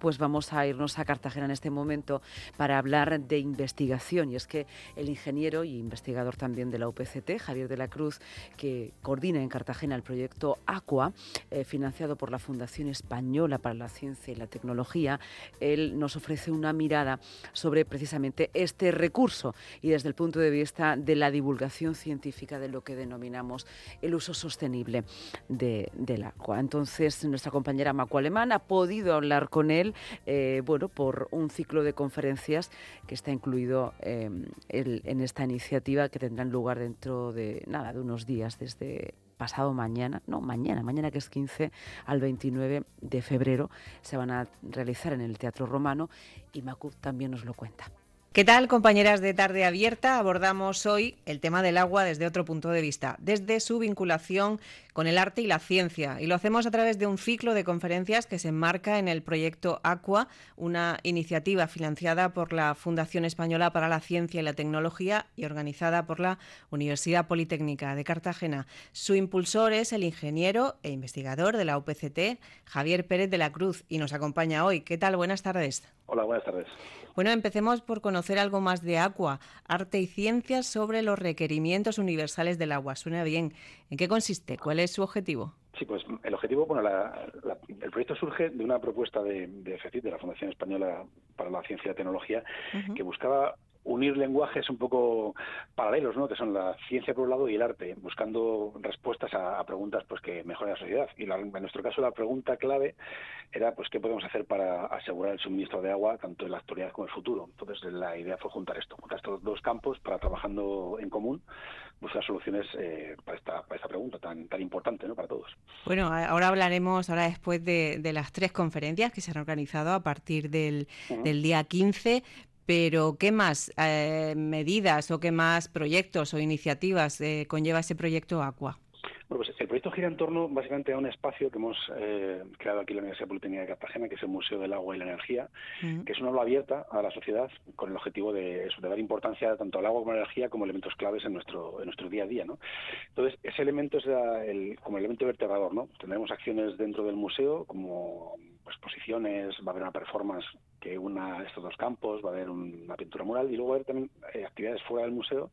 Pues vamos a irnos a Cartagena en este momento para hablar de investigación. Y es que el ingeniero y investigador también de la UPCT, Javier de la Cruz, que coordina en Cartagena el proyecto AQUA, eh, financiado por la Fundación Española para la Ciencia y la Tecnología, él nos ofrece una mirada sobre precisamente este recurso y desde el punto de vista de la divulgación científica de lo que denominamos el uso sostenible del agua. Entonces, nuestra compañera Macu Alemán ha podido hablar con él eh, bueno, por un ciclo de conferencias que está incluido em, en esta iniciativa que tendrán lugar dentro de nada, de unos días, desde pasado mañana, no, mañana, mañana que es 15 al 29 de febrero, se van a realizar en el Teatro Romano y Macu también nos lo cuenta. ¿Qué tal, compañeras de Tarde Abierta? Abordamos hoy el tema del agua desde otro punto de vista, desde su vinculación con el arte y la ciencia. Y lo hacemos a través de un ciclo de conferencias que se enmarca en el proyecto Aqua, una iniciativa financiada por la Fundación Española para la Ciencia y la Tecnología y organizada por la Universidad Politécnica de Cartagena. Su impulsor es el ingeniero e investigador de la UPCT, Javier Pérez de la Cruz, y nos acompaña hoy. ¿Qué tal? Buenas tardes. Hola, buenas tardes. Bueno, empecemos por conocer algo más de Aqua, arte y ciencias sobre los requerimientos universales del agua. Suena bien. ¿En qué consiste? ¿Cuál es su objetivo? Sí, pues el objetivo, bueno, el proyecto surge de una propuesta de, de FECIT, de la Fundación Española para la Ciencia y la Tecnología, que buscaba unir lenguajes un poco paralelos, ¿no? que son la ciencia por un lado y el arte, buscando respuestas a, preguntas pues que mejoren la sociedad. Y en nuestro caso la pregunta clave era pues qué podemos hacer para asegurar el suministro de agua tanto en la actualidad como en el futuro. Entonces la idea fue juntar esto, juntar estos dos campos para trabajando en común buscar soluciones eh, para, esta, para esta pregunta tan, tan importante ¿no? para todos. Bueno, ahora hablaremos, ahora después de, de las tres conferencias que se han organizado a partir del, del día 15, pero, ¿qué más eh, medidas o qué más proyectos o iniciativas eh, conlleva ese proyecto Aqua? Bueno, pues el proyecto gira en torno básicamente a un espacio que hemos eh, creado aquí en la Universidad Politécnica de Cartagena, que es el Museo del Agua y la Energía, que es una aula abierta a la sociedad con el objetivo de, eso, de dar importancia tanto al agua como a la energía como elementos claves en nuestro, en nuestro día a día. ¿no? Entonces, ese elemento es el, como elemento vertebrador. ¿no? Tendremos acciones dentro del museo como exposiciones, va a haber una performance que una estos dos campos, va a haber una pintura mural y luego va a haber también eh, actividades fuera del museo,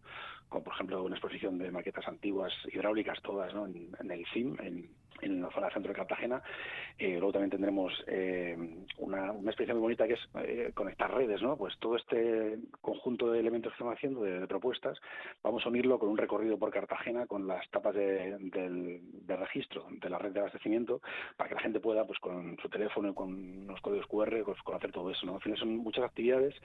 como por ejemplo una exposición de maquetas antiguas hidráulicas todas ¿no? en, en el CIM, en, en la zona centro de Cartagena. Eh, luego también tendremos eh, una, una, experiencia muy bonita que es eh, conectar redes, ¿no? Pues todo este conjunto de elementos que estamos haciendo, de, propuestas, vamos a unirlo con un recorrido por Cartagena con las tapas de, registro de la red de abastecimiento para que la gente pueda, pues con su teléfono con unos códigos QR, pues, conocer todo eso, ¿no? Al final son muchas actividades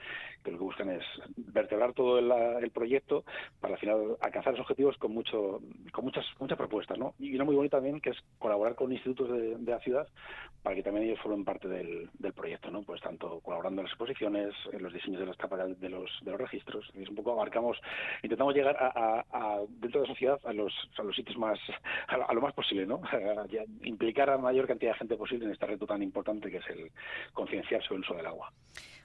que lo que buscan es vertebrar todo el, el proyecto para al final alcanzar los objetivos con mucho con muchas muchas propuestas, ¿no? Y una muy bonita también que es colaborar con institutos de, la ciudad para que también ellos formen parte del, proyecto, ¿no? Pues tanto colaborando en las exposiciones, en los diseños de las tapas de los, de los registros. Es un poco abarcamos, intentamos llegar a, dentro de la sociedad a los, a los sitios más, a lo, más posible, ¿no? implicar a la mayor cantidad de gente posible en este reto tan importante que es el concienciar sobre el uso del agua.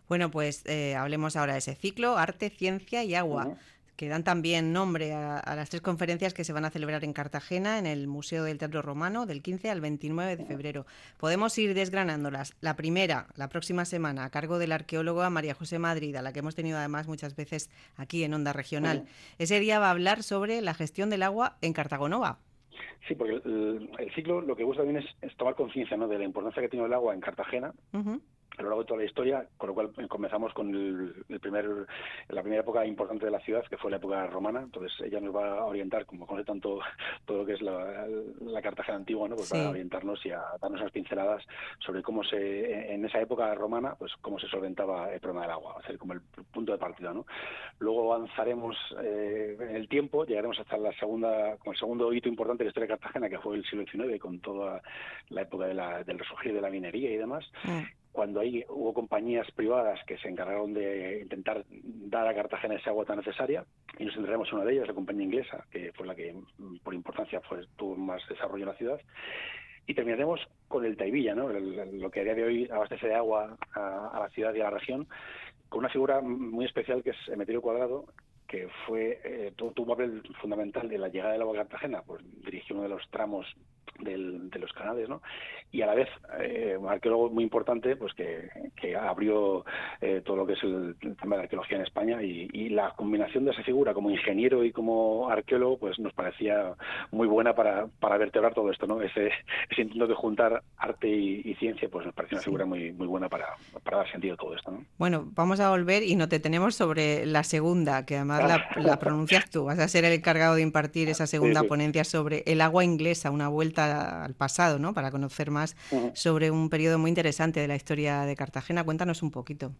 Bueno, pues eh, hablemos ahora de ese ciclo, arte, ciencia y agua que dan también nombre a, las tres conferencias que se van a celebrar en Cartagena, en el Museo del Teatro Romano, del 15 al 29 de febrero. Podemos ir desgranándolas. La primera, la próxima semana, a cargo de la arqueóloga María José Madrid, a la que hemos tenido además muchas veces aquí en Onda Regional. Ese día va a hablar sobre la gestión del agua en Cartagonova. Sí, porque el, ciclo lo que gusta también es, tomar conciencia ¿no? de la importancia que tiene el agua en Cartagena a lo largo de toda la historia, con lo cual eh, comenzamos con el, primer, la primera época importante de la ciudad, que fue la época romana. Entonces ella nos va a orientar, como conoce tanto todo lo que es la, Cartagena antigua, ¿no? pues va a orientarnos y a darnos unas pinceladas sobre cómo se, en esa época romana, pues cómo se solventaba el problema del agua, va a ser como el punto de partida. ¿no? Luego avanzaremos eh, en el tiempo, llegaremos hasta la segunda, como el segundo hito importante de la historia de Cartagena, que fue el siglo XIX, con toda la época de la, del resurgir de la minería y demás. Mm cuando ahí hubo compañías privadas que se encargaron de intentar dar a Cartagena esa agua tan necesaria, y nos centraremos en una de ellas, la compañía inglesa, que fue la que por importancia fue, tuvo más desarrollo en la ciudad. Y terminaremos con el Taivilla, ¿no? lo que a día de hoy abastece de agua a, la ciudad y a la región, con una figura muy especial que es Emeterio Cuadrado, que fue eh, tuvo un papel fundamental de la llegada del agua a Cartagena, pues dirigió uno de los tramos de los canales, ¿no? Y a la vez, eh, un arqueólogo muy importante, pues que, abrió eh, todo lo que es el, tema de la arqueología en España y, la combinación de esa figura como ingeniero y como arqueólogo, pues nos parecía muy buena para, para vertebrar todo esto, ¿no? Ese, ese intento de juntar arte y, ciencia, pues nos parecía una figura muy, muy buena para, para, dar sentido a todo esto, ¿no? Bueno, vamos a volver y no te tenemos sobre la segunda, que además la, pronuncias tú. Vas a ser el encargado de impartir esa segunda ponencia sobre el agua inglesa, una vuelta al pasado, ¿no? Para conocer más sobre un periodo muy interesante de la historia de Cartagena. Cuéntanos un poquito.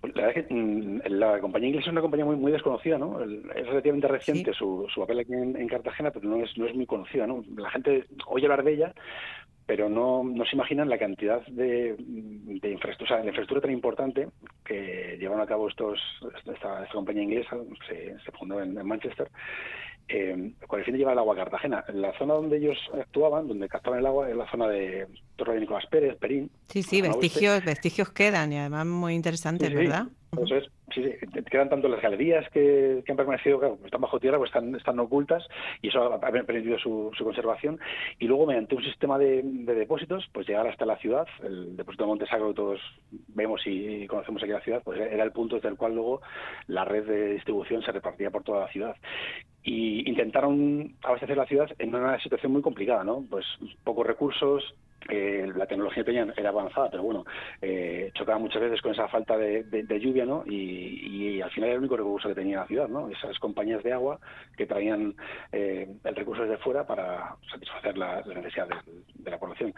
Pues la verdad es que mm, la compañía inglesa es una compañía muy, muy desconocida, ¿no? Es relativamente reciente su, su papel aquí en, Cartagena, pero no es, no es muy conocida, ¿no? La gente oye hablar de ella, pero no, no se imaginan la cantidad de, de infraestructura, o sea, infraestructura tan importante que llevaron a cabo estos esta, compañía inglesa, se, se fundó en Manchester, eh, con el fin de llevar el agua a Cartagena. La zona donde ellos actuaban, donde captaban el agua, es la zona de Torre de Nicolás Pérez, Perín. Sí, sí, vestigios, vestigios quedan y además muy interesantes, ¿verdad? Sí. sí, sí, quedan tanto las galerías que, han permanecido, claro, están bajo tierra, pues están, están ocultas y eso ha permitido su, conservación. Y luego, mediante un sistema de, depósitos, pues llegar hasta la ciudad, el depósito de Montesagro que todos vemos y conocemos aquí la ciudad, pues era el punto desde el cual luego la red de distribución se repartía por toda la ciudad y intentaron abastecer la ciudad en una situación muy complicada, ¿no? Pues pocos recursos, eh, la tecnología que tenían era avanzada, pero bueno, eh, chocaba muchas veces con esa falta de, lluvia, ¿no? Y, al final era el único recurso que tenía la ciudad, ¿no? Esas compañías de agua que traían eh, el recurso desde fuera para satisfacer las necesidades de, la población.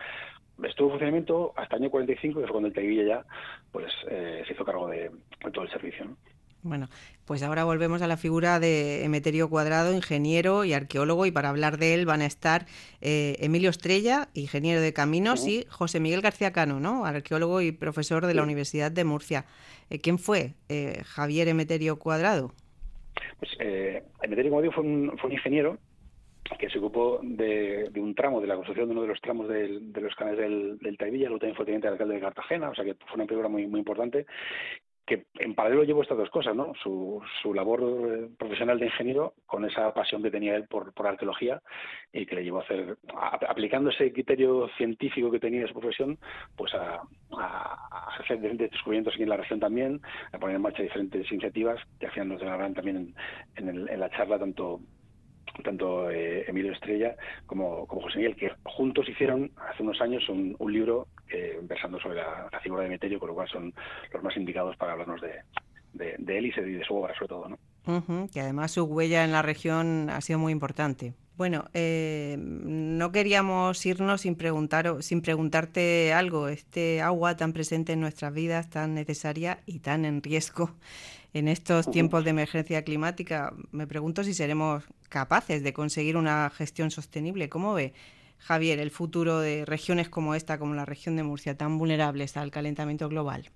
Estuvo en funcionamiento hasta el año 45, que fue cuando el Tevilla ya pues, se hizo cargo de todo el servicio, ¿no? Bueno, pues ahora volvemos a la figura de Emeterio Cuadrado, ingeniero y arqueólogo, y para hablar de él van a estar eh, Emilio Estrella, ingeniero de caminos, y José Miguel García Cano, ¿no? arqueólogo y profesor de la Universidad de Murcia. Eh, ¿Quién fue eh, Javier Emeterio Cuadrado? Pues Emeterio Cuadrado fue un, ingeniero que se ocupó de, un tramo de la construcción de uno de los tramos de los canales del, del Taivilla, luego también fue teniente de alcalde de Cartagena, o sea que fue una figura muy, muy importante que en paralelo llevo estas dos cosas, ¿no? Su, su labor eh, profesional de ingeniero con esa pasión que tenía él por, por arqueología y que le llevó a hacer, aplicando ese criterio científico que tenía de su profesión, pues a, hacer diferentes descubrimientos aquí en la región también, a poner en marcha diferentes iniciativas que final nos hablar también en, en la charla tanto tanto eh, Emilio Estrella como, como, José Miguel, que juntos hicieron hace unos años un, libro eh, versando sobre la, figura de Emeterio, con lo cual son los más indicados para hablarnos de, de, él y de su obra, sobre todo. ¿no? que además su huella en la región ha sido muy importante. Bueno, eh, no queríamos irnos sin, preguntar, sin preguntarte algo. Este agua tan presente en nuestras vidas, tan necesaria y tan en riesgo en estos tiempos de emergencia climática, me pregunto si seremos capaces de conseguir una gestión sostenible. ¿Cómo ve, Javier, el futuro de regiones como esta, como la región de Murcia, tan vulnerables al calentamiento global?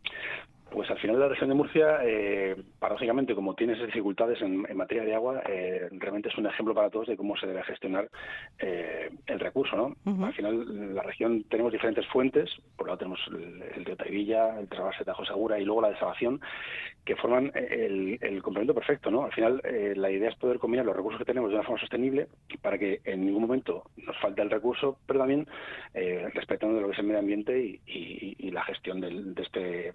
Pues al final la región de Murcia, eh, paradójicamente, como tiene esas dificultades en, materia de agua, eh, realmente es un ejemplo para todos de cómo se debe gestionar eh, el recurso. ¿no? Al final, la región tenemos diferentes fuentes, por un lado tenemos el, río Taivilla, el Trabase Tajo Segura y luego la desalación, que forman el, el complemento perfecto. ¿no? Al final, eh, la idea es poder combinar los recursos que tenemos de una forma sostenible para que en ningún momento nos falte el recurso, pero también respetando lo que es el medio ambiente y, y, la gestión del, de este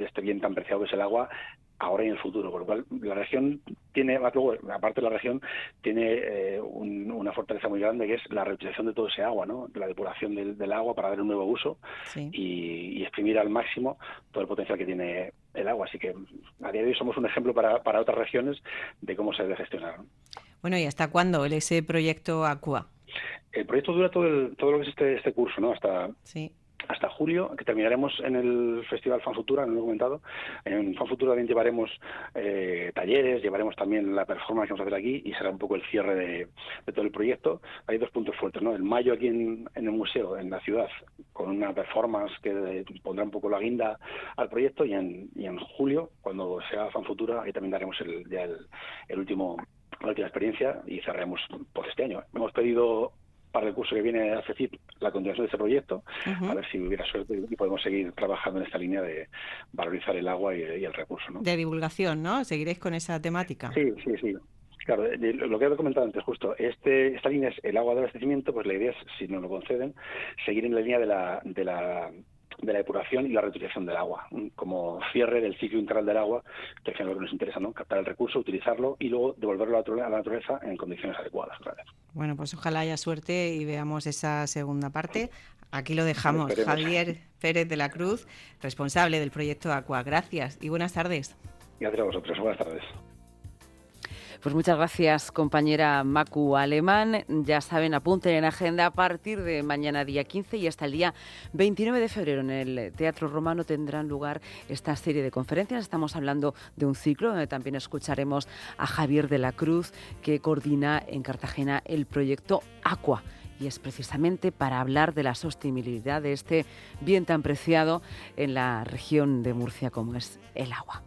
de este bien tan preciado que es el agua ahora y en el futuro, con lo cual la región tiene, aparte de la región, tiene eh, una fortaleza muy grande que es la reutilización de todo ese agua, ¿no? la depuración del, agua para dar un nuevo uso y, exprimir al máximo todo el potencial que tiene el agua. Así que a día de hoy somos un ejemplo para, para otras regiones de cómo se debe gestionar. Bueno, ¿y hasta cuándo ese proyecto ACUA? El proyecto dura todo, el, todo lo que es este, este curso, ¿no? Hasta, sí hasta julio, que terminaremos en el Festival Fan Futura, no lo he comentado. En Fan Futura también llevaremos eh, talleres, llevaremos también la performance que vamos a hacer aquí y será un poco el cierre de, todo el proyecto. Hay dos puntos fuertes, ¿no? En mayo aquí en, el museo, en la ciudad, con una performance que pondrá un poco la guinda al proyecto y en, julio, cuando sea Fan Futura, ahí también daremos el, ya el, último la última experiencia y cerraremos por este año. Hemos pedido para el curso que viene a CECIP la continuación de este proyecto, a ver si hubiera suerte y podemos seguir trabajando en esta línea de valorizar el agua y, el recurso. ¿no? De divulgación, ¿no? ¿Seguiréis con esa temática? Sí, sí, sí. Claro, lo que he comentado antes, justo, este, esta línea es el agua de abastecimiento, pues la idea es, si nos lo conceden, seguir en la línea de la, de la de la depuración y la reutilización del agua, como cierre del ciclo integral del agua, que es lo que nos interesa, ¿no? Captar el recurso, utilizarlo y luego devolverlo a la naturaleza en condiciones adecuadas. Bueno, pues ojalá haya suerte y veamos esa segunda parte. Aquí lo dejamos. Javier Pérez de la Cruz, responsable del proyecto Aqua. Gracias y buenas tardes. Gracias a vosotros. Buenas tardes. Pues muchas gracias, compañera Macu Alemán. Ya saben, apunten en agenda a partir de mañana día 15 y hasta el día 29 de febrero en el Teatro Romano tendrán lugar esta serie de conferencias. Estamos hablando de un ciclo donde también escucharemos a Javier de la Cruz, que coordina en Cartagena el proyecto Aqua y es precisamente para hablar de la sostenibilidad de este bien tan preciado en la región de Murcia como es el agua.